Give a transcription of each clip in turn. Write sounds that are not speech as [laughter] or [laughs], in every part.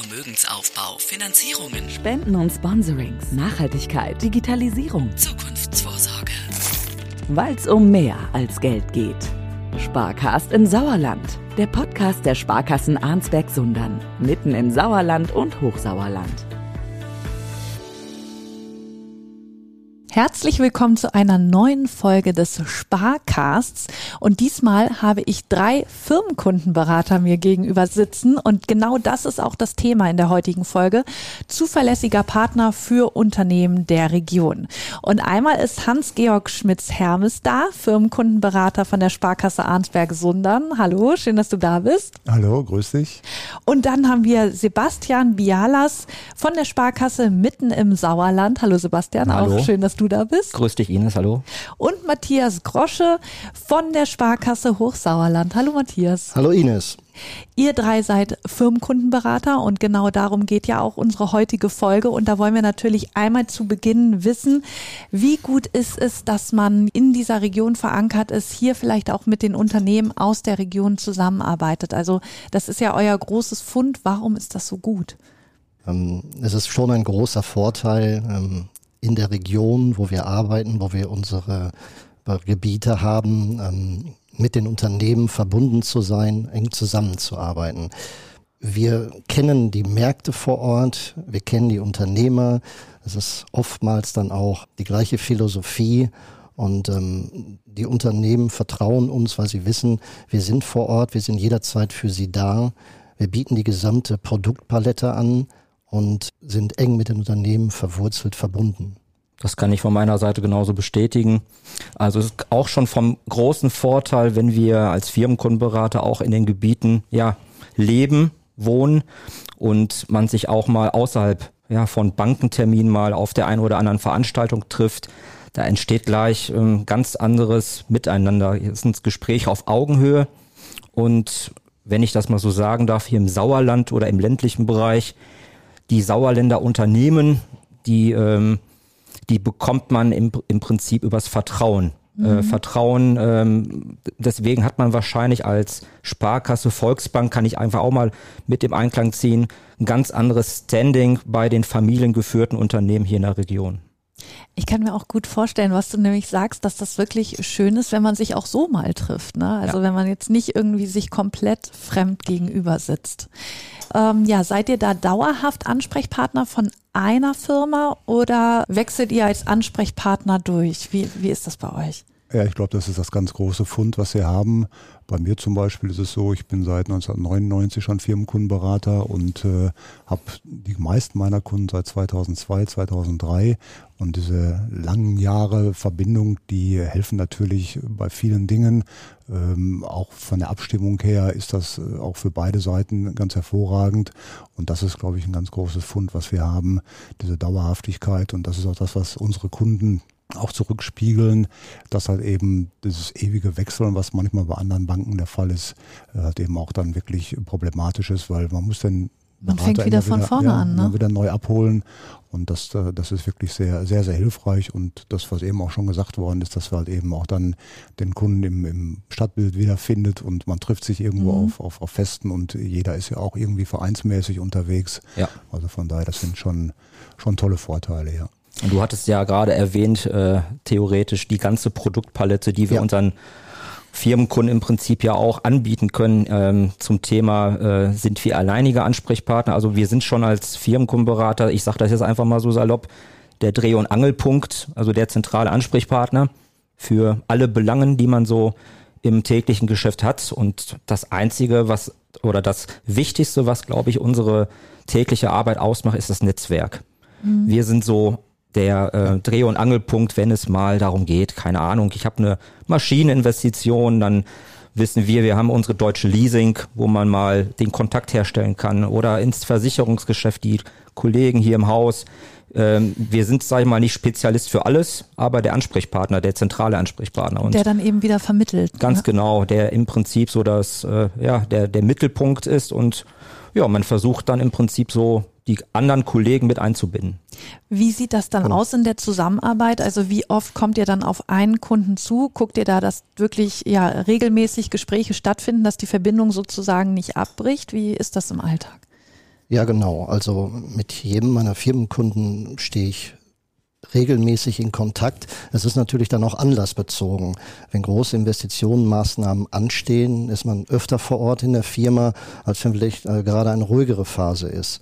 Vermögensaufbau, Finanzierungen, Spenden und Sponsorings, Nachhaltigkeit, Digitalisierung, Zukunftsvorsorge. weil es um mehr als Geld geht. Sparcast im Sauerland, der Podcast der Sparkassen Arnsberg-Sundern, mitten im Sauerland und Hochsauerland. Herzlich willkommen zu einer neuen Folge des Sparcasts. Und diesmal habe ich drei Firmenkundenberater mir gegenüber sitzen. Und genau das ist auch das Thema in der heutigen Folge. Zuverlässiger Partner für Unternehmen der Region. Und einmal ist Hans-Georg Schmitz-Hermes da, Firmenkundenberater von der Sparkasse Arnsberg-Sundern. Hallo, schön, dass du da bist. Hallo, grüß dich. Und dann haben wir Sebastian Bialas von der Sparkasse mitten im Sauerland. Hallo Sebastian, Hallo. auch schön, dass du da bist. Grüß dich, Ines, hallo. Und Matthias Grosche von der Sparkasse Hochsauerland. Hallo Matthias. Hallo Ines. Ihr drei seid Firmenkundenberater und genau darum geht ja auch unsere heutige Folge. Und da wollen wir natürlich einmal zu Beginn wissen, wie gut ist es, dass man in dieser Region verankert ist, hier vielleicht auch mit den Unternehmen aus der Region zusammenarbeitet. Also das ist ja euer großes Fund. Warum ist das so gut? Ähm, es ist schon ein großer Vorteil ähm, in der Region, wo wir arbeiten, wo wir unsere äh, Gebiete haben, ähm, mit den Unternehmen verbunden zu sein, eng zusammenzuarbeiten. Wir kennen die Märkte vor Ort, wir kennen die Unternehmer. Es ist oftmals dann auch die gleiche Philosophie und ähm, die Unternehmen vertrauen uns, weil sie wissen, wir sind vor Ort, wir sind jederzeit für sie da. Wir bieten die gesamte Produktpalette an und sind eng mit den Unternehmen verwurzelt verbunden. Das kann ich von meiner Seite genauso bestätigen. Also ist auch schon vom großen Vorteil, wenn wir als Firmenkundenberater auch in den Gebieten ja leben, wohnen und man sich auch mal außerhalb ja, von Bankenterminen mal auf der einen oder anderen Veranstaltung trifft. Da entsteht gleich ähm, ganz anderes Miteinander. Hier ist ein Gespräch auf Augenhöhe und wenn ich das mal so sagen darf, hier im Sauerland oder im ländlichen Bereich, die Sauerländer Unternehmen, die, ähm, die bekommt man im, im Prinzip übers Vertrauen. Äh, Vertrauen, ähm, deswegen hat man wahrscheinlich als Sparkasse, Volksbank, kann ich einfach auch mal mit dem Einklang ziehen, ein ganz anderes Standing bei den familiengeführten Unternehmen hier in der Region. Ich kann mir auch gut vorstellen, was du nämlich sagst, dass das wirklich schön ist, wenn man sich auch so mal trifft. Ne? Also Ja. wenn man jetzt nicht irgendwie sich komplett fremd gegenüber sitzt. Ähm, ja, seid ihr da dauerhaft Ansprechpartner von einer Firma oder wechselt ihr als Ansprechpartner durch? Wie, wie ist das bei euch? Ja, ich glaube, das ist das ganz große Fund, was wir haben. Bei mir zum Beispiel ist es so, ich bin seit 1999 schon Firmenkundenberater und äh, habe die meisten meiner Kunden seit 2002, 2003. Und diese langen Jahre Verbindung, die helfen natürlich bei vielen Dingen. Ähm, auch von der Abstimmung her ist das äh, auch für beide Seiten ganz hervorragend. Und das ist, glaube ich, ein ganz großes Fund, was wir haben, diese Dauerhaftigkeit. Und das ist auch das, was unsere Kunden auch zurückspiegeln, dass halt eben dieses ewige Wechseln, was manchmal bei anderen Banken der Fall ist, äh, halt eben auch dann wirklich problematisch ist, weil man muss den Man Berater fängt wieder von vorne an, ne? wieder neu abholen und das, äh, das ist wirklich sehr, sehr, sehr hilfreich und das, was eben auch schon gesagt worden ist, dass wir halt eben auch dann den Kunden im, im Stadtbild wiederfindet und man trifft sich irgendwo Mhm. auf, auf, auf Festen und jeder ist ja auch irgendwie vereinsmäßig unterwegs. Ja. Also von daher, das sind schon, schon tolle Vorteile, ja. Und du hattest ja gerade erwähnt, äh, theoretisch die ganze Produktpalette, die wir Ja. unseren Firmenkunden im Prinzip ja auch anbieten können ähm, zum Thema, äh, sind wir alleinige Ansprechpartner? Also wir sind schon als Firmenkundenberater, ich sage das jetzt einfach mal so salopp, der Dreh- und Angelpunkt, also der zentrale Ansprechpartner für alle Belangen, die man so im täglichen Geschäft hat. Und das Einzige, was oder das Wichtigste, was, glaube ich, unsere tägliche Arbeit ausmacht, ist das Netzwerk. Wir sind so der äh, Dreh- und Angelpunkt, wenn es mal darum geht, keine Ahnung, ich habe eine Maschineninvestition, dann wissen wir, wir haben unsere deutsche Leasing, wo man mal den Kontakt herstellen kann oder ins Versicherungsgeschäft, die Kollegen hier im Haus. Ähm, wir sind, sage ich mal, nicht Spezialist für alles, aber der Ansprechpartner, der zentrale Ansprechpartner. Und Der dann eben wieder vermittelt. Ganz ne? genau, der im Prinzip so das, äh, ja, der, der Mittelpunkt ist und ja, man versucht dann im Prinzip so die anderen Kollegen mit einzubinden. Wie sieht das dann aus in der Zusammenarbeit? Also wie oft kommt ihr dann auf einen Kunden zu? Guckt ihr da, dass wirklich ja regelmäßig Gespräche stattfinden, dass die Verbindung sozusagen nicht abbricht? Wie ist das im Alltag? Ja, genau. Also mit jedem meiner Firmenkunden stehe ich regelmäßig in Kontakt. Es ist natürlich dann auch anlassbezogen. Wenn große Investitionenmaßnahmen anstehen, ist man öfter vor Ort in der Firma, als wenn vielleicht äh, gerade eine ruhigere Phase ist.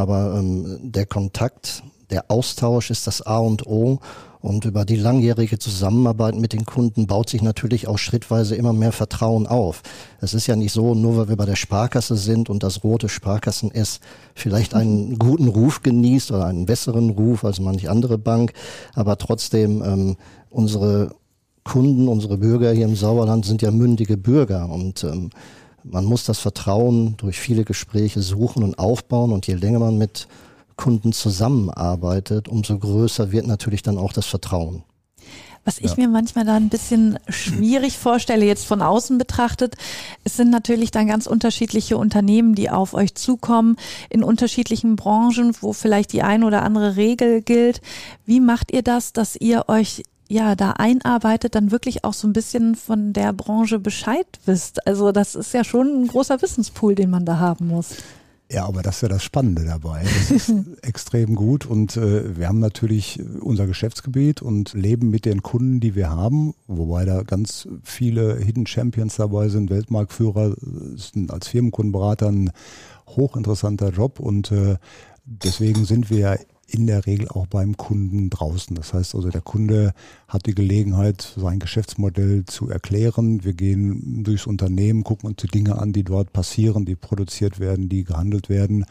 Aber ähm, der Kontakt, der Austausch ist das A und O. Und über die langjährige Zusammenarbeit mit den Kunden baut sich natürlich auch schrittweise immer mehr Vertrauen auf. Es ist ja nicht so, nur weil wir bei der Sparkasse sind und das rote Sparkassen S vielleicht einen guten Ruf genießt oder einen besseren Ruf als manche andere Bank, aber trotzdem ähm, unsere Kunden, unsere Bürger hier im Sauerland sind ja mündige Bürger. Und ähm, man muss das Vertrauen durch viele Gespräche suchen und aufbauen und je länger man mit Kunden zusammenarbeitet, umso größer wird natürlich dann auch das Vertrauen. Was ich ja. mir manchmal da ein bisschen schwierig vorstelle, jetzt von außen betrachtet, es sind natürlich dann ganz unterschiedliche Unternehmen, die auf euch zukommen, in unterschiedlichen Branchen, wo vielleicht die ein oder andere Regel gilt. Wie macht ihr das, dass ihr euch ja da einarbeitet, dann wirklich auch so ein bisschen von der Branche Bescheid wisst? Also das ist ja schon ein großer Wissenspool, den man da haben muss. Ja, aber das ist ja das Spannende dabei. Das ist [laughs] extrem gut und äh, wir haben natürlich unser Geschäftsgebiet und leben mit den Kunden, die wir haben, wobei da ganz viele Hidden Champions dabei sind, Weltmarktführer, sind als Firmenkundenberater ein hochinteressanter Job und äh, deswegen sind wir in der Regel auch beim Kunden draußen. Das heißt also, der Kunde hat die Gelegenheit, sein Geschäftsmodell zu erklären. Wir gehen durchs Unternehmen, gucken uns die Dinge an, die dort passieren, die produziert werden, die gehandelt werden.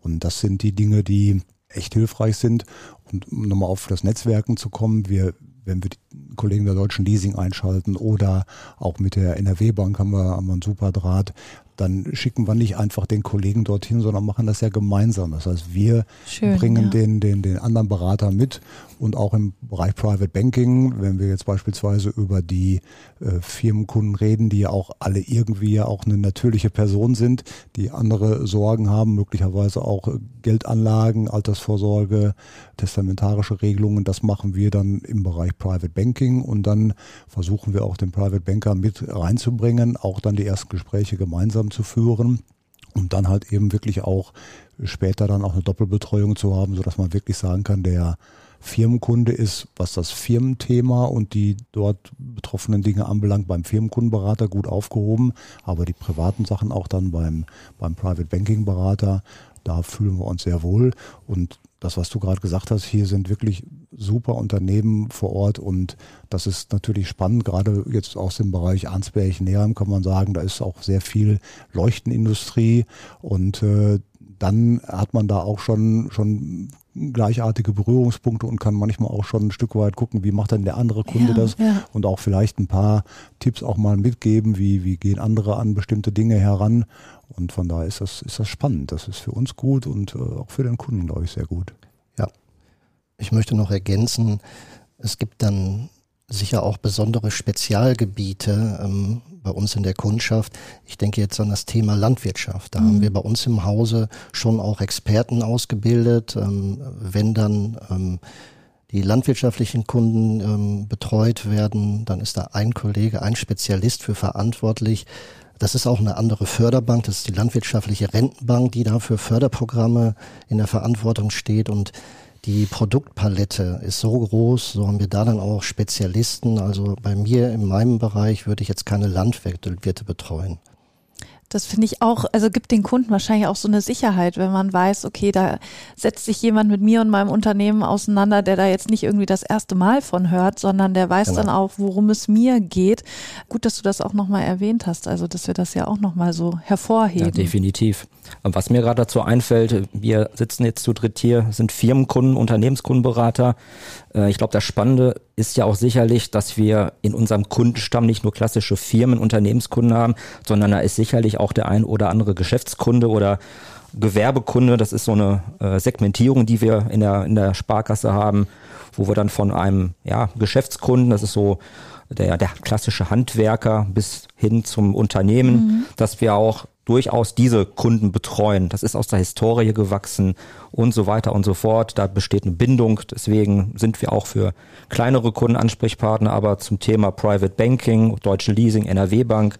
Und das sind die Dinge, die echt hilfreich sind. Und um nochmal auf das Netzwerken zu kommen, wir wenn wir die Kollegen der Deutschen Leasing einschalten oder auch mit der NRW-Bank haben wir, haben wir einen super Draht, dann schicken wir nicht einfach den Kollegen dorthin, sondern machen das ja gemeinsam. Das heißt, wir Schön, bringen ja. den, den, den anderen Berater mit und auch im Bereich Private Banking, wenn wir jetzt beispielsweise über die äh, Firmenkunden reden, die ja auch alle irgendwie ja auch eine natürliche Person sind, die andere Sorgen haben, möglicherweise auch Geldanlagen, Altersvorsorge, testamentarische Regelungen, das machen wir dann im Bereich Private Banking und dann versuchen wir auch den Private Banker mit reinzubringen, auch dann die ersten Gespräche gemeinsam zu führen und dann halt eben wirklich auch später dann auch eine Doppelbetreuung zu haben, so dass man wirklich sagen kann, der Firmenkunde ist, was das Firmenthema und die dort betroffenen Dinge anbelangt, beim Firmenkundenberater gut aufgehoben, aber die privaten Sachen auch dann beim, beim Private Banking Berater, da fühlen wir uns sehr wohl. Und das, was du gerade gesagt hast, hier sind wirklich super Unternehmen vor Ort und das ist natürlich spannend, gerade jetzt aus dem Bereich Arnsberg-Neheim kann man sagen, da ist auch sehr viel Leuchtenindustrie und äh, dann hat man da auch schon, schon gleichartige Berührungspunkte und kann manchmal auch schon ein Stück weit gucken, wie macht denn der andere Kunde ja, das ja. und auch vielleicht ein paar Tipps auch mal mitgeben, wie, wie gehen andere an bestimmte Dinge heran. Und von daher ist das, ist das spannend. Das ist für uns gut und äh, auch für den Kunden, glaube ich, sehr gut. Ja. Ich möchte noch ergänzen, es gibt dann sicher auch besondere Spezialgebiete ähm, bei uns in der Kundschaft. Ich denke jetzt an das Thema Landwirtschaft. Da mhm. haben wir bei uns im Hause schon auch Experten ausgebildet. Ähm, wenn dann ähm, die landwirtschaftlichen Kunden ähm, betreut werden, dann ist da ein Kollege, ein Spezialist für verantwortlich. Das ist auch eine andere Förderbank, das ist die landwirtschaftliche Rentenbank, die da für Förderprogramme in der Verantwortung steht und die Produktpalette ist so groß, so haben wir da dann auch Spezialisten. Also bei mir in meinem Bereich würde ich jetzt keine Landwirte betreuen. Das finde ich auch, also gibt den Kunden wahrscheinlich auch so eine Sicherheit, wenn man weiß, okay, da setzt sich jemand mit mir und meinem Unternehmen auseinander, der da jetzt nicht irgendwie das erste Mal von hört, sondern der weiß genau. dann auch, worum es mir geht. Gut, dass du das auch nochmal erwähnt hast, also dass wir das ja auch nochmal so hervorheben. Ja, definitiv. Was mir gerade dazu einfällt, wir sitzen jetzt zu dritt hier, sind Firmenkunden, Unternehmenskundenberater. Äh, ich glaube, das Spannende ist ja auch sicherlich, dass wir in unserem Kundenstamm nicht nur klassische Firmen, Unternehmenskunden haben, sondern da ist sicherlich auch der ein oder andere Geschäftskunde oder Gewerbekunde. Das ist so eine äh, Segmentierung, die wir in der, in der Sparkasse haben, wo wir dann von einem ja, Geschäftskunden, das ist so der, der klassische Handwerker bis hin zum Unternehmen, mhm. dass wir auch durchaus diese Kunden betreuen. Das ist aus der Historie gewachsen und so weiter und so fort. Da besteht eine Bindung. Deswegen sind wir auch für kleinere Kunden Ansprechpartner. Aber zum Thema Private Banking, Deutsche Leasing, NRW Bank,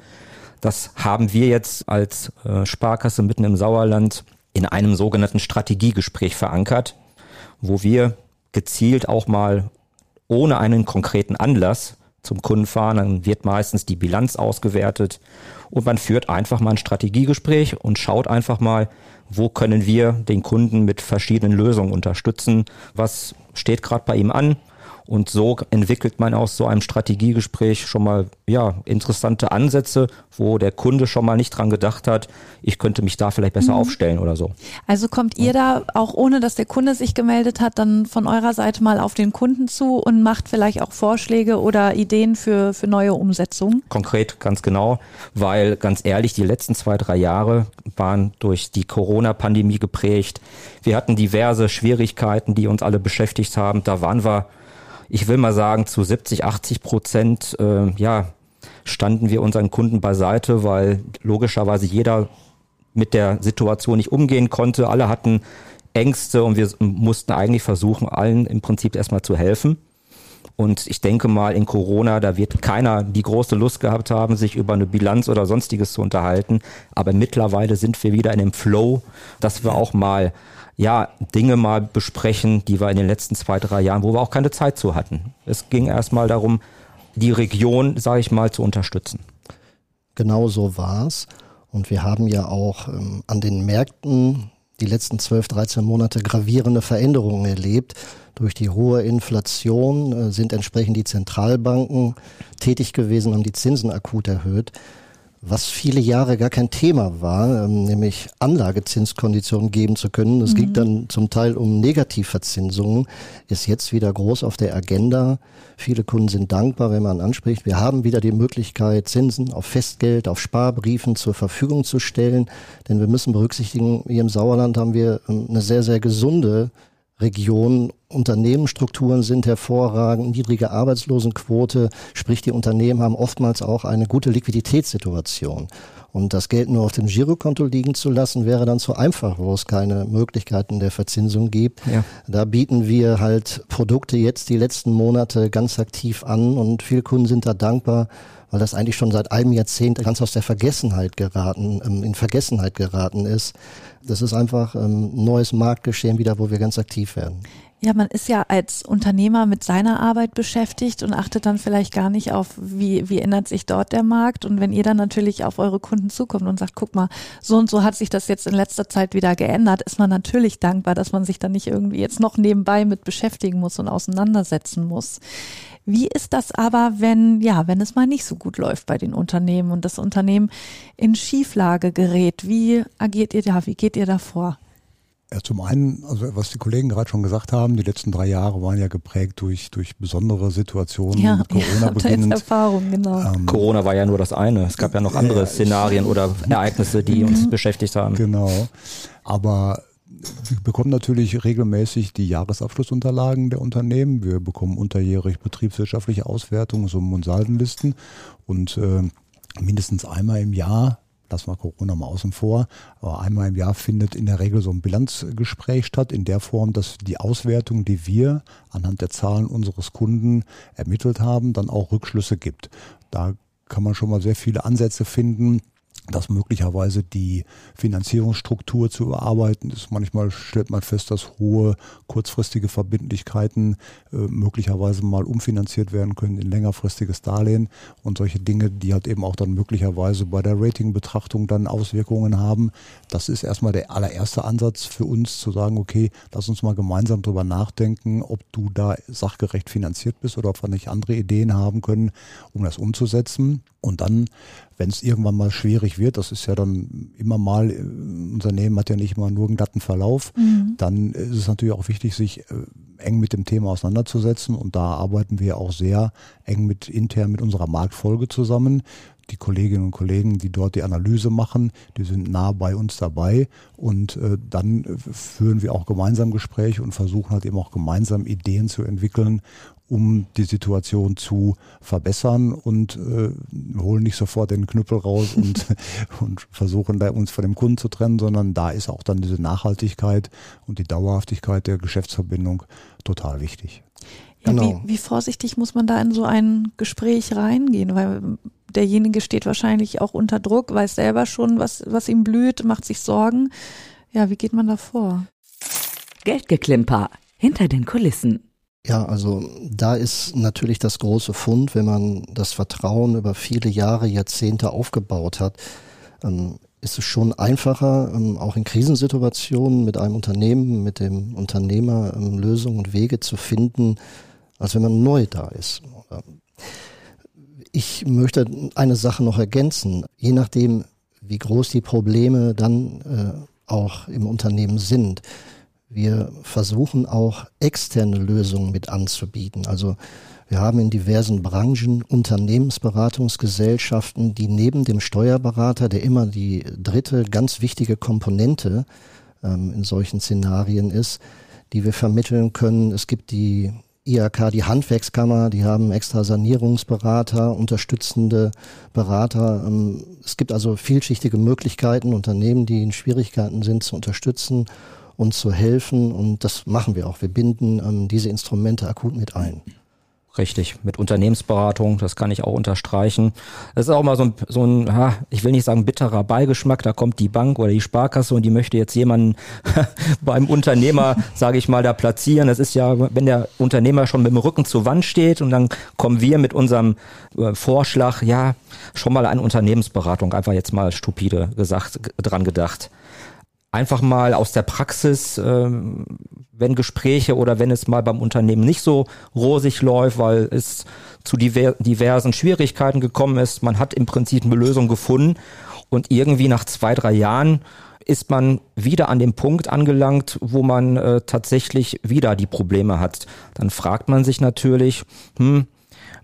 das haben wir jetzt als äh, Sparkasse mitten im Sauerland in einem sogenannten Strategiegespräch verankert, wo wir gezielt auch mal ohne einen konkreten Anlass zum Kunden fahren, dann wird meistens die Bilanz ausgewertet und man führt einfach mal ein Strategiegespräch und schaut einfach mal, wo können wir den Kunden mit verschiedenen Lösungen unterstützen, was steht gerade bei ihm an, und so entwickelt man aus so einem Strategiegespräch schon mal ja, interessante Ansätze, wo der Kunde schon mal nicht dran gedacht hat, ich könnte mich da vielleicht besser mhm. aufstellen oder so. Also kommt ihr da auch ohne, dass der Kunde sich gemeldet hat, dann von eurer Seite mal auf den Kunden zu und macht vielleicht auch Vorschläge oder Ideen für, für neue Umsetzungen? Konkret, ganz genau, weil ganz ehrlich, die letzten zwei, drei Jahre waren durch die Corona-Pandemie geprägt. Wir hatten diverse Schwierigkeiten, die uns alle beschäftigt haben. Da waren wir ich will mal sagen, zu 70, 80 Prozent, äh, ja, standen wir unseren Kunden beiseite, weil logischerweise jeder mit der Situation nicht umgehen konnte. Alle hatten Ängste und wir mussten eigentlich versuchen, allen im Prinzip erstmal zu helfen. Und ich denke mal, in Corona, da wird keiner die große Lust gehabt haben, sich über eine Bilanz oder sonstiges zu unterhalten. Aber mittlerweile sind wir wieder in dem Flow, dass wir auch mal ja, Dinge mal besprechen, die wir in den letzten zwei, drei Jahren, wo wir auch keine Zeit zu hatten. Es ging erstmal darum, die Region, sage ich mal, zu unterstützen. Genau so war's. Und wir haben ja auch ähm, an den Märkten die letzten 12, 13 Monate gravierende Veränderungen erlebt. Durch die hohe Inflation äh, sind entsprechend die Zentralbanken tätig gewesen, haben die Zinsen akut erhöht was viele Jahre gar kein Thema war, ähm, nämlich Anlagezinskonditionen geben zu können. Es mhm. ging dann zum Teil um Negativverzinsungen, ist jetzt wieder groß auf der Agenda. Viele Kunden sind dankbar, wenn man anspricht. Wir haben wieder die Möglichkeit, Zinsen auf Festgeld, auf Sparbriefen zur Verfügung zu stellen, denn wir müssen berücksichtigen, hier im Sauerland haben wir ähm, eine sehr, sehr gesunde Region. Unternehmensstrukturen sind hervorragend, niedrige Arbeitslosenquote, sprich die Unternehmen haben oftmals auch eine gute Liquiditätssituation. Und das Geld nur auf dem Girokonto liegen zu lassen, wäre dann zu einfach, wo es keine Möglichkeiten der Verzinsung gibt. Ja. Da bieten wir halt Produkte jetzt die letzten Monate ganz aktiv an und viele Kunden sind da dankbar, weil das eigentlich schon seit einem Jahrzehnt ganz aus der Vergessenheit geraten, ähm, in Vergessenheit geraten ist. Das ist einfach ähm, neues Marktgeschehen wieder, wo wir ganz aktiv werden. Ja, man ist ja als Unternehmer mit seiner Arbeit beschäftigt und achtet dann vielleicht gar nicht auf, wie, wie ändert sich dort der Markt. Und wenn ihr dann natürlich auf eure Kunden zukommt und sagt, guck mal, so und so hat sich das jetzt in letzter Zeit wieder geändert, ist man natürlich dankbar, dass man sich dann nicht irgendwie jetzt noch nebenbei mit beschäftigen muss und auseinandersetzen muss. Wie ist das aber, wenn, ja, wenn es mal nicht so gut läuft bei den Unternehmen und das Unternehmen in Schieflage gerät? Wie agiert ihr da? Wie geht ihr da vor? Ja, zum einen, also was die Kollegen gerade schon gesagt haben, die letzten drei Jahre waren ja geprägt durch, durch besondere Situationen ja, mit [laughs] Corona ja, beginnend. Erfahrung, genau. Ähm, Corona war ja nur das eine. Es gab ja noch andere Szenarien oder Ereignisse, die uns mhm. beschäftigt haben. Genau. Aber wir bekommen natürlich regelmäßig die Jahresabschlussunterlagen der Unternehmen. Wir bekommen unterjährig betriebswirtschaftliche Auswertungen, Summen und Saldenlisten und äh, mindestens einmal im Jahr lassen wir Corona mal außen vor, aber einmal im Jahr findet in der Regel so ein Bilanzgespräch statt, in der Form, dass die Auswertung, die wir anhand der Zahlen unseres Kunden ermittelt haben, dann auch Rückschlüsse gibt. Da kann man schon mal sehr viele Ansätze finden, dass möglicherweise die Finanzierungsstruktur zu überarbeiten ist. Manchmal stellt man fest, dass hohe kurzfristige Verbindlichkeiten äh, möglicherweise mal umfinanziert werden können in längerfristiges Darlehen und solche Dinge, die halt eben auch dann möglicherweise bei der Ratingbetrachtung dann Auswirkungen haben. Das ist erstmal der allererste Ansatz für uns zu sagen, okay, lass uns mal gemeinsam drüber nachdenken, ob du da sachgerecht finanziert bist oder ob wir nicht andere Ideen haben können, um das umzusetzen. Und dann wenn es irgendwann mal schwierig wird, das ist ja dann immer mal, äh, Unternehmen hat ja nicht immer nur einen glatten Verlauf, mhm. dann ist es natürlich auch wichtig, sich äh, eng mit dem Thema auseinanderzusetzen und da arbeiten wir auch sehr eng mit intern mit unserer Marktfolge zusammen. Die Kolleginnen und Kollegen, die dort die Analyse machen, die sind nah bei uns dabei und äh, dann führen wir auch gemeinsam Gespräche und versuchen halt eben auch gemeinsam Ideen zu entwickeln, um die Situation zu verbessern und äh, holen nicht sofort den Knüppel raus und, [laughs] und versuchen da uns von dem Kunden zu trennen, sondern da ist auch dann diese Nachhaltigkeit und die Dauerhaftigkeit der Geschäftsverbindung total wichtig. Ja, genau. wie, wie vorsichtig muss man da in so ein Gespräch reingehen? Weil derjenige steht wahrscheinlich auch unter Druck, weiß selber schon, was, was ihm blüht, macht sich Sorgen. Ja, wie geht man da vor? Geldgeklimper hinter den Kulissen. Ja, also da ist natürlich das große Fund, wenn man das Vertrauen über viele Jahre, Jahrzehnte aufgebaut hat, ähm, ist es schon einfacher, ähm, auch in Krisensituationen mit einem Unternehmen, mit dem Unternehmer ähm, Lösungen und Wege zu finden, als wenn man neu da ist. Ich möchte eine Sache noch ergänzen. Je nachdem, wie groß die Probleme dann äh, auch im Unternehmen sind, wir versuchen auch externe Lösungen mit anzubieten. Also wir haben in diversen Branchen Unternehmensberatungsgesellschaften, die neben dem Steuerberater, der immer die dritte ganz wichtige Komponente ähm, in solchen Szenarien ist, die wir vermitteln können. Es gibt die IAK, die Handwerkskammer, die haben extra Sanierungsberater, unterstützende Berater. Ähm, es gibt also vielschichtige Möglichkeiten, Unternehmen, die in Schwierigkeiten sind, zu unterstützen und zu helfen. Und das machen wir auch. Wir binden ähm, diese Instrumente akut mit ein. Richtig, mit Unternehmensberatung, das kann ich auch unterstreichen. Das ist auch mal so ein, so ein ha, ich will nicht sagen bitterer Beigeschmack, da kommt die Bank oder die Sparkasse und die möchte jetzt jemanden [laughs] beim Unternehmer, [laughs] sage ich mal, da platzieren. Das ist ja, wenn der Unternehmer schon mit dem Rücken zur Wand steht und dann kommen wir mit unserem äh, Vorschlag, ja, schon mal eine Unternehmensberatung, einfach jetzt mal stupide gesagt, dran gedacht einfach mal aus der Praxis, ähm, wenn Gespräche oder wenn es mal beim Unternehmen nicht so rosig läuft, weil es zu diver diversen Schwierigkeiten gekommen ist. Man hat im Prinzip eine Lösung gefunden und irgendwie nach zwei, drei Jahren ist man wieder an dem Punkt angelangt, wo man äh, tatsächlich wieder die Probleme hat. Dann fragt man sich natürlich, hm,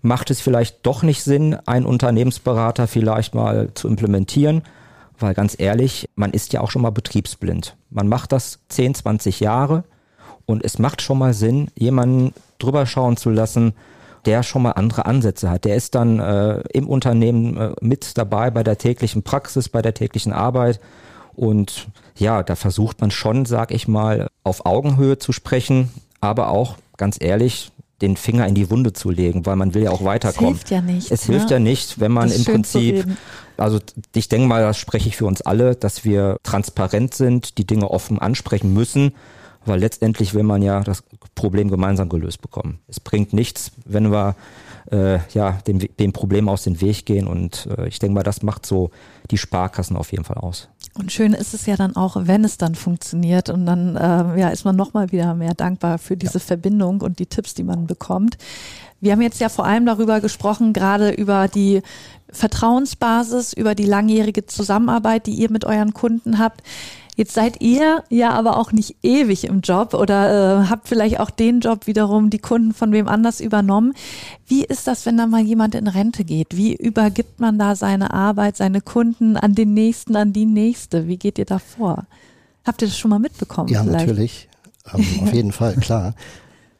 macht es vielleicht doch nicht Sinn, einen Unternehmensberater vielleicht mal zu implementieren? Weil ganz ehrlich, man ist ja auch schon mal betriebsblind. Man macht das 10, 20 Jahre und es macht schon mal Sinn, jemanden drüber schauen zu lassen, der schon mal andere Ansätze hat. Der ist dann äh, im Unternehmen äh, mit dabei bei der täglichen Praxis, bei der täglichen Arbeit. Und ja, da versucht man schon, sag ich mal, auf Augenhöhe zu sprechen, aber auch ganz ehrlich, den Finger in die Wunde zu legen, weil man will ja auch weiterkommen. Es hilft ja nicht. Es hilft ne? ja nicht, wenn man im Prinzip, also ich denke mal, das spreche ich für uns alle, dass wir transparent sind, die Dinge offen ansprechen müssen, weil letztendlich will man ja das Problem gemeinsam gelöst bekommen. Es bringt nichts, wenn wir äh, ja dem, dem Problem aus dem Weg gehen und äh, ich denke mal, das macht so die Sparkassen auf jeden Fall aus. Und schön ist es ja dann auch, wenn es dann funktioniert und dann äh, ja, ist man nochmal wieder mehr dankbar für diese ja. Verbindung und die Tipps, die man bekommt. Wir haben jetzt ja vor allem darüber gesprochen, gerade über die Vertrauensbasis, über die langjährige Zusammenarbeit, die ihr mit euren Kunden habt. Jetzt seid ihr ja aber auch nicht ewig im Job oder äh, habt vielleicht auch den Job wiederum die Kunden von wem anders übernommen. Wie ist das, wenn da mal jemand in Rente geht? Wie übergibt man da seine Arbeit, seine Kunden an den nächsten, an die nächste? Wie geht ihr da vor? Habt ihr das schon mal mitbekommen? Ja, vielleicht? natürlich. Ähm, auf [laughs] jeden Fall, klar.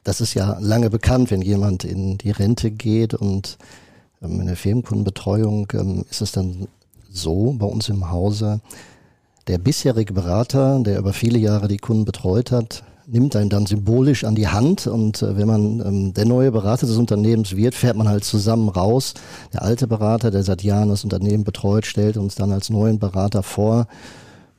Das ist ja lange bekannt, wenn jemand in die Rente geht und ähm, in der Firmenkundenbetreuung ähm, ist es dann so bei uns im Hause, der bisherige Berater, der über viele Jahre die Kunden betreut hat, nimmt einen dann symbolisch an die Hand und äh, wenn man ähm, der neue Berater des Unternehmens wird, fährt man halt zusammen raus. Der alte Berater, der seit Jahren das Unternehmen betreut, stellt uns dann als neuen Berater vor.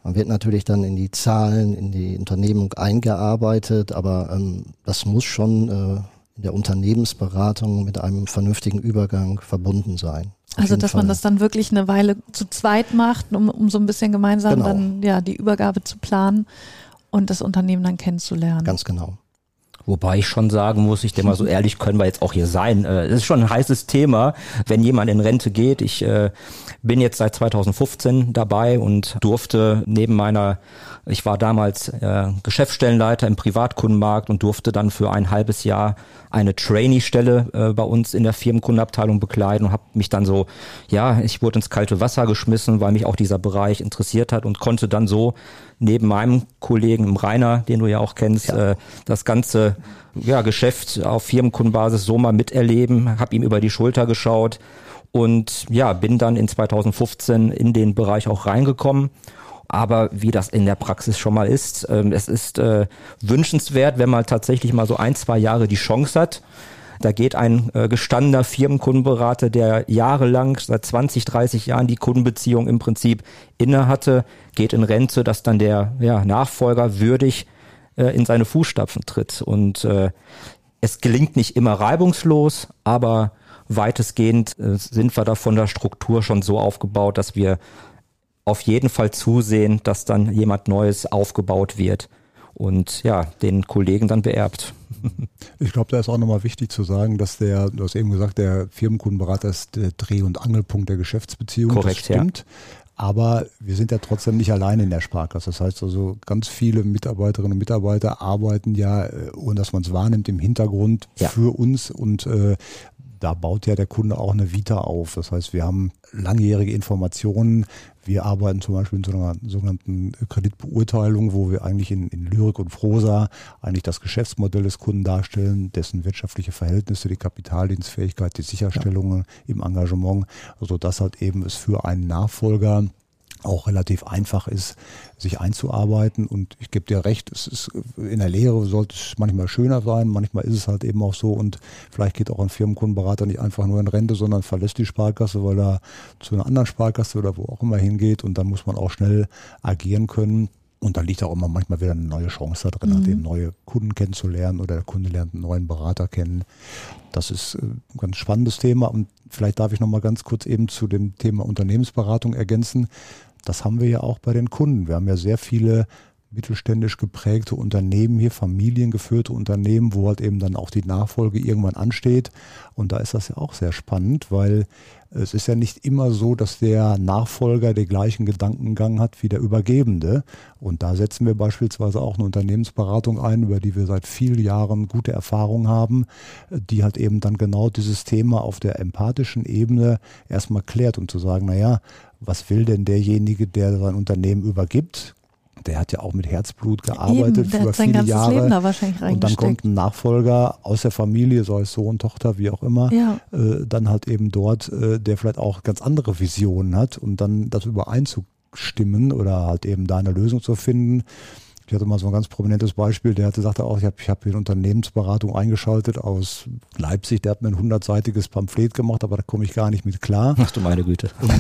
Man wird natürlich dann in die Zahlen, in die Unternehmung eingearbeitet, aber ähm, das muss schon äh, in der Unternehmensberatung mit einem vernünftigen Übergang verbunden sein. Also, dass Fall. man das dann wirklich eine Weile zu zweit macht, um, um so ein bisschen gemeinsam genau. dann ja die Übergabe zu planen und das Unternehmen dann kennenzulernen. Ganz genau. Wobei ich schon sagen muss, ich denke mal, so ehrlich können wir jetzt auch hier sein. Äh, es ist schon ein heißes Thema, wenn jemand in Rente geht. Ich äh, bin jetzt seit 2015 dabei und durfte neben meiner, ich war damals äh, Geschäftsstellenleiter im Privatkundenmarkt und durfte dann für ein halbes Jahr eine Trainee-Stelle äh, bei uns in der Firmenkundenabteilung bekleiden und habe mich dann so, ja, ich wurde ins kalte Wasser geschmissen, weil mich auch dieser Bereich interessiert hat und konnte dann so neben meinem Kollegen im Rainer, den du ja auch kennst, ja. das ganze ja, Geschäft auf Firmenkundenbasis so mal miterleben, habe ihm über die Schulter geschaut und ja, bin dann in 2015 in den Bereich auch reingekommen. Aber wie das in der Praxis schon mal ist, äh, es ist äh, wünschenswert, wenn man tatsächlich mal so ein, zwei Jahre die Chance hat, Da geht ein äh, gestandener Firmenkundenberater, der jahrelang, seit 20, 30 Jahren die Kundenbeziehung im Prinzip inne hatte, geht in Rente, dass dann der ja, Nachfolger würdig äh, in seine Fußstapfen tritt. Und äh, es gelingt nicht immer reibungslos, aber weitestgehend äh, sind wir da von der Struktur schon so aufgebaut, dass wir auf jeden Fall zusehen, dass dann jemand Neues aufgebaut wird und ja, den Kollegen dann beerbt. [laughs] Ich glaube, da ist auch nochmal wichtig zu sagen, dass der, du hast eben gesagt, der Firmenkundenberater ist der Dreh- und Angelpunkt der Geschäftsbeziehung. Korrekt, das stimmt. Ja. Aber wir sind ja trotzdem nicht alleine in der Sparkasse. Das heißt also, ganz viele Mitarbeiterinnen und Mitarbeiter arbeiten ja, äh, ohne dass man es wahrnimmt, im Hintergrund ja. für uns und äh, da baut ja der Kunde auch eine Vita auf. Das heißt, wir haben langjährige Informationen. Wir arbeiten zum Beispiel in so einer sogenannten Kreditbeurteilung, wo wir eigentlich in, in Lyrik und Prosa eigentlich das Geschäftsmodell des Kunden darstellen, dessen wirtschaftliche Verhältnisse, die Kapitaldienstfähigkeit, die Sicherstellungen ja. im Engagement, also das halt eben es für einen Nachfolger auch relativ einfach ist, sich einzuarbeiten. Und ich gebe dir recht, es ist in der Lehre sollte es manchmal schöner sein, manchmal ist es halt eben auch so und vielleicht geht auch ein Firmenkundenberater nicht einfach nur in Rente, sondern verlässt die Sparkasse, weil er zu einer anderen Sparkasse oder wo auch immer hingeht und dann muss man auch schnell agieren können. Und da liegt auch immer manchmal wieder eine neue Chance da drin, mhm. halt eben neue Kunden kennenzulernen oder der Kunde lernt einen neuen Berater kennen. Das ist äh, ein ganz spannendes Thema und vielleicht darf ich noch mal ganz kurz eben zu dem Thema Unternehmensberatung ergänzen. Das haben wir ja auch bei den Kunden. Wir haben ja sehr viele mittelständisch geprägte Unternehmen hier, familiengeführte Unternehmen, wo halt eben dann auch die Nachfolge irgendwann ansteht. Und da ist das ja auch sehr spannend, weil es ist ja nicht immer so, dass der Nachfolger den gleichen Gedankengang hat wie der Übergebende. Und da setzen wir beispielsweise auch eine Unternehmensberatung ein, über die wir seit vielen Jahren gute Erfahrungen haben, die halt eben dann genau dieses Thema auf der empathischen Ebene erstmal klärt, um zu sagen, naja, was will denn derjenige, der sein Unternehmen übergibt? Der hat ja auch mit Herzblut gearbeitet Eben, der über hat sein viele Jahre. Leben da wahrscheinlich und dann kommt ein Nachfolger aus der Familie, sei es Sohn, Tochter, wie auch immer, ja. äh, dann halt eben dort, äh, der vielleicht auch ganz andere Visionen hat und dann das übereinzustimmen oder halt eben da eine Lösung zu finden ich hatte mal so ein ganz prominentes Beispiel, der hatte sagte auch, ich habe ich hab hier eine Unternehmensberatung eingeschaltet aus Leipzig, der hat mir ein hundertseitiges Pamphlet gemacht, aber da komme ich gar nicht mit klar. Ach du meine Güte. Und,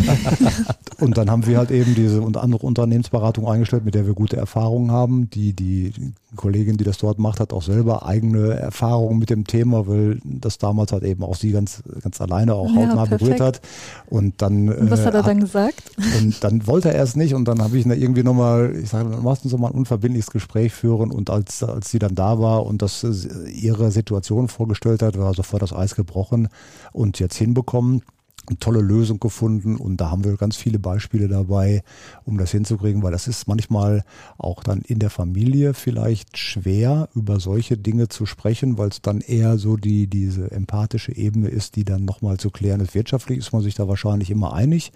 [laughs] und, dann haben wir halt eben diese und andere Unternehmensberatung eingestellt, mit der wir gute Erfahrungen haben. Die, die Kollegin, die das dort macht, hat auch selber eigene Erfahrungen mit dem Thema, weil das damals halt eben auch sie ganz, ganz alleine auch ja, hautnah berührt hat. Und dann. Und was hat er äh, dann gesagt? Und dann wollte er es nicht und dann habe ich ihn da irgendwie nochmal, ich sage, dann machst du so mal ein persönliches Gespräch führen und als, als sie dann da war und das äh, ihre Situation vorgestellt hat, war sofort das Eis gebrochen und jetzt hinbekommen eine tolle Lösung gefunden und da haben wir ganz viele Beispiele dabei, um das hinzukriegen, weil das ist manchmal auch dann in der Familie vielleicht schwer, über solche Dinge zu sprechen, weil es dann eher so die, diese empathische Ebene ist, die dann nochmal zu klären ist. Wirtschaftlich ist man sich da wahrscheinlich immer einig,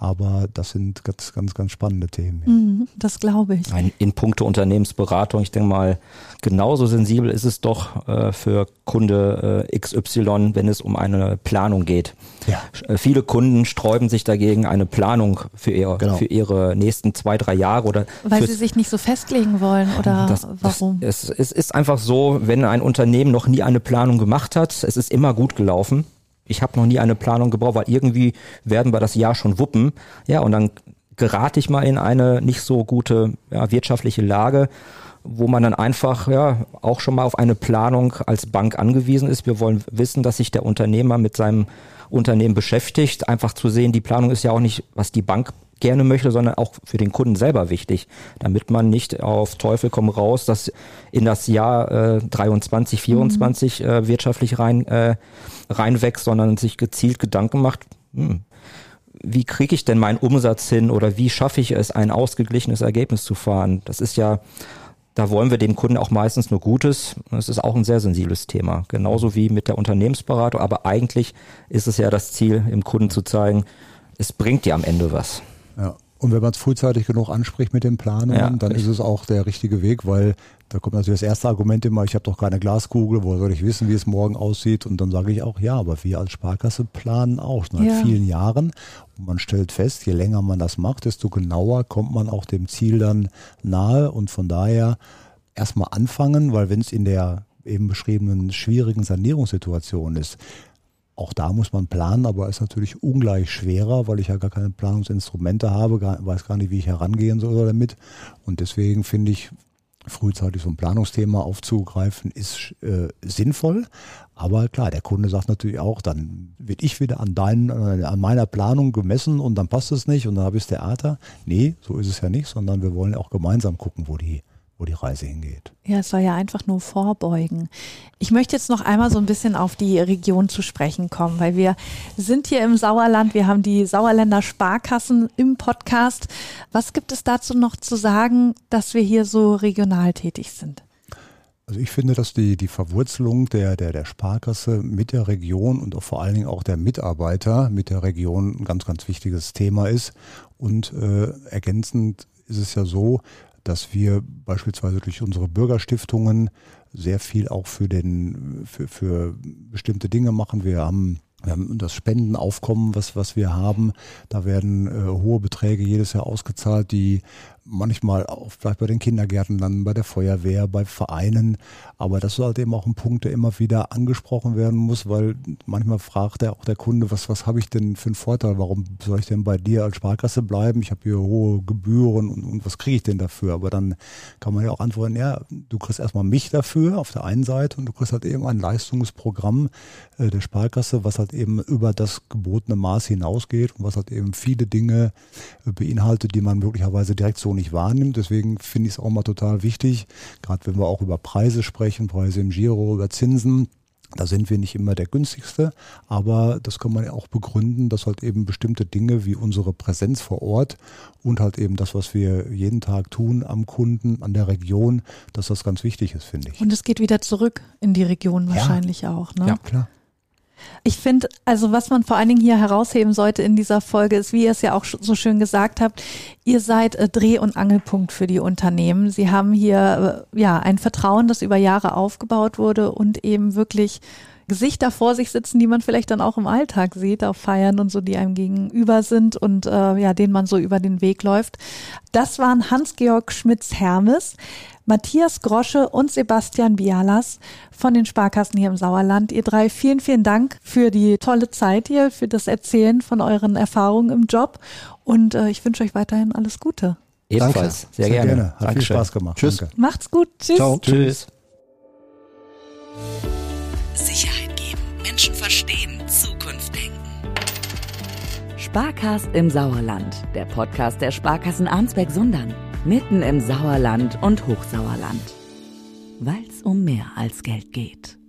aber das sind ganz, ganz, ganz spannende Themen. Mhm, das glaube ich. Ein, in puncto Unternehmensberatung, ich denke mal, genauso sensibel ist es doch äh, für Kunde äh, XY, wenn es um eine Planung geht. Ja. Äh, viele Kunden sträuben sich dagegen, eine Planung für, ihr, genau. für ihre nächsten zwei, drei Jahre oder. Weil sie sich nicht so festlegen wollen oder das, warum? Das, es, es ist einfach so, wenn ein Unternehmen noch nie eine Planung gemacht hat, es ist immer gut gelaufen ich habe noch nie eine Planung gebraucht, weil irgendwie werden wir das Jahr schon wuppen. Ja, und dann gerate ich mal in eine nicht so gute ja, wirtschaftliche Lage, wo man dann einfach ja auch schon mal auf eine Planung als Bank angewiesen ist. Wir wollen wissen, dass sich der Unternehmer mit seinem Unternehmen beschäftigt. Einfach zu sehen, die Planung ist ja auch nicht, was die Bank gerne möchte, sondern auch für den Kunden selber wichtig, damit man nicht auf Teufel komm raus, dass in das Jahr äh, 23, 24 mhm. äh, wirtschaftlich rein äh, reinwächst, sondern sich gezielt Gedanken macht, hm, wie kriege ich denn meinen Umsatz hin oder wie schaffe ich es, ein ausgeglichenes Ergebnis zu fahren? Das ist ja, da wollen wir den Kunden auch meistens nur Gutes. Das ist auch ein sehr sensibles Thema. Genauso wie mit der Unternehmensberatung. Aber eigentlich ist es ja das Ziel, im Kunden zu zeigen, es bringt dir am Ende was. Ja. Und wenn man es frühzeitig genug anspricht mit den Planungen, ja, dann richtig. ist es auch der richtige Weg, weil da kommt natürlich das erste Argument immer, ich habe doch keine Glaskugel, wo soll ich wissen, wie es morgen aussieht? Und dann sage ich auch, ja, aber wir als Sparkasse planen auch seit ja. vielen Jahren. Und man stellt fest, je länger man das macht, desto genauer kommt man auch dem Ziel dann nahe. Und von daher erstmal anfangen, weil wenn es in der eben beschriebenen schwierigen Sanierungssituation ist. Auch da muss man planen, aber ist natürlich ungleich schwerer, weil ich ja gar keine Planungsinstrumente habe, gar, weiß gar nicht, wie ich herangehen soll damit. Und deswegen finde ich, frühzeitig so ein Planungsthema aufzugreifen, ist äh, sinnvoll. Aber klar, der Kunde sagt natürlich auch, dann wird ich wieder an deinen, äh, an meiner Planung gemessen und dann passt es nicht und dann habe ich Theater. Nee, so ist es ja nicht, sondern wir wollen auch gemeinsam gucken, wo die wo die Reise hingeht. Ja, es soll ja einfach nur vorbeugen. Ich möchte jetzt noch einmal so ein bisschen auf die Region zu sprechen kommen, weil wir sind hier im Sauerland, wir haben die Sauerländer Sparkassen im Podcast. Was gibt es dazu noch zu sagen, dass wir hier so regional tätig sind? Also ich finde, dass die, die Verwurzelung der, der, der Sparkasse mit der Region und auch vor allen Dingen auch der Mitarbeiter mit der Region ein ganz, ganz wichtiges Thema ist. Und äh, ergänzend ist es ja so, dass wir beispielsweise durch unsere Bürgerstiftungen sehr viel auch für den, für, für bestimmte Dinge machen. Wir haben wir haben das Spendenaufkommen, was, was wir haben. Da werden äh, hohe Beträge jedes Jahr ausgezahlt, die manchmal auch vielleicht bei den Kindergärten landen, bei der Feuerwehr, bei Vereinen. Aber das ist halt eben auch ein Punkt, der immer wieder angesprochen werden muss, weil manchmal fragt ja auch der Kunde, was, was habe ich denn für einen Vorteil? Warum soll ich denn bei dir als Sparkasse bleiben? Ich habe hier hohe Gebühren und, und was kriege ich denn dafür? Aber dann kann man ja auch antworten, ja, du kriegst erstmal mich dafür auf der einen Seite und du kriegst halt eben ein Leistungsprogramm äh, der Sparkasse, was halt eben über das gebotene Maß hinausgeht und was halt eben viele Dinge äh, beinhaltet, die man möglicherweise direkt so nicht wahrnimmt. Deswegen finde ich es auch mal total wichtig, gerade wenn wir auch über Preise sprechen, Preise im Giro, über Zinsen. Da sind wir nicht immer der günstigste, aber das kann man ja auch begründen, dass halt eben bestimmte Dinge wie unsere Präsenz vor Ort und halt eben das, was wir jeden Tag tun am Kunden, an der Region, dass das ganz wichtig ist, finde ich. Und es geht wieder zurück in die Region wahrscheinlich ja. auch, ne? Ja, klar. Ich finde, also was man vor allen Dingen hier herausheben sollte in dieser Folge ist, wie ihr es ja auch so schön gesagt habt, ihr seid äh, Dreh- und Angelpunkt für die Unternehmen. Sie haben hier äh, ja ein Vertrauen, das über Jahre aufgebaut wurde und eben wirklich Gesichter vor sich sitzen, die man vielleicht dann auch im Alltag sieht, auf Feiern und so, die einem gegenüber sind und äh, ja, denen man so über den Weg läuft. Das waren Hans-Georg Schmitz-Hermes. Matthias Grosche und Sebastian Bialas von den Sparkassen hier im Sauerland. Ihr drei, vielen, vielen Dank für die tolle Zeit hier, für das Erzählen von euren Erfahrungen im Job und äh, ich wünsche euch weiterhin alles Gute. Ebenfalls. Sehr, Sehr, gerne. gerne. Hat viel Dankeschön. Spaß gemacht. Tschüss. Danke. Macht's gut. Tschüss. Ciao. Tschüss. Sicherheit geben, Menschen verstehen, Zukunft denken. Sparcast im Sauerland, der Podcast der Sparkassen Arnsberg-Sundern. Mitten im Sauerland und Hochsauerland. Weil's um mehr als Geld geht.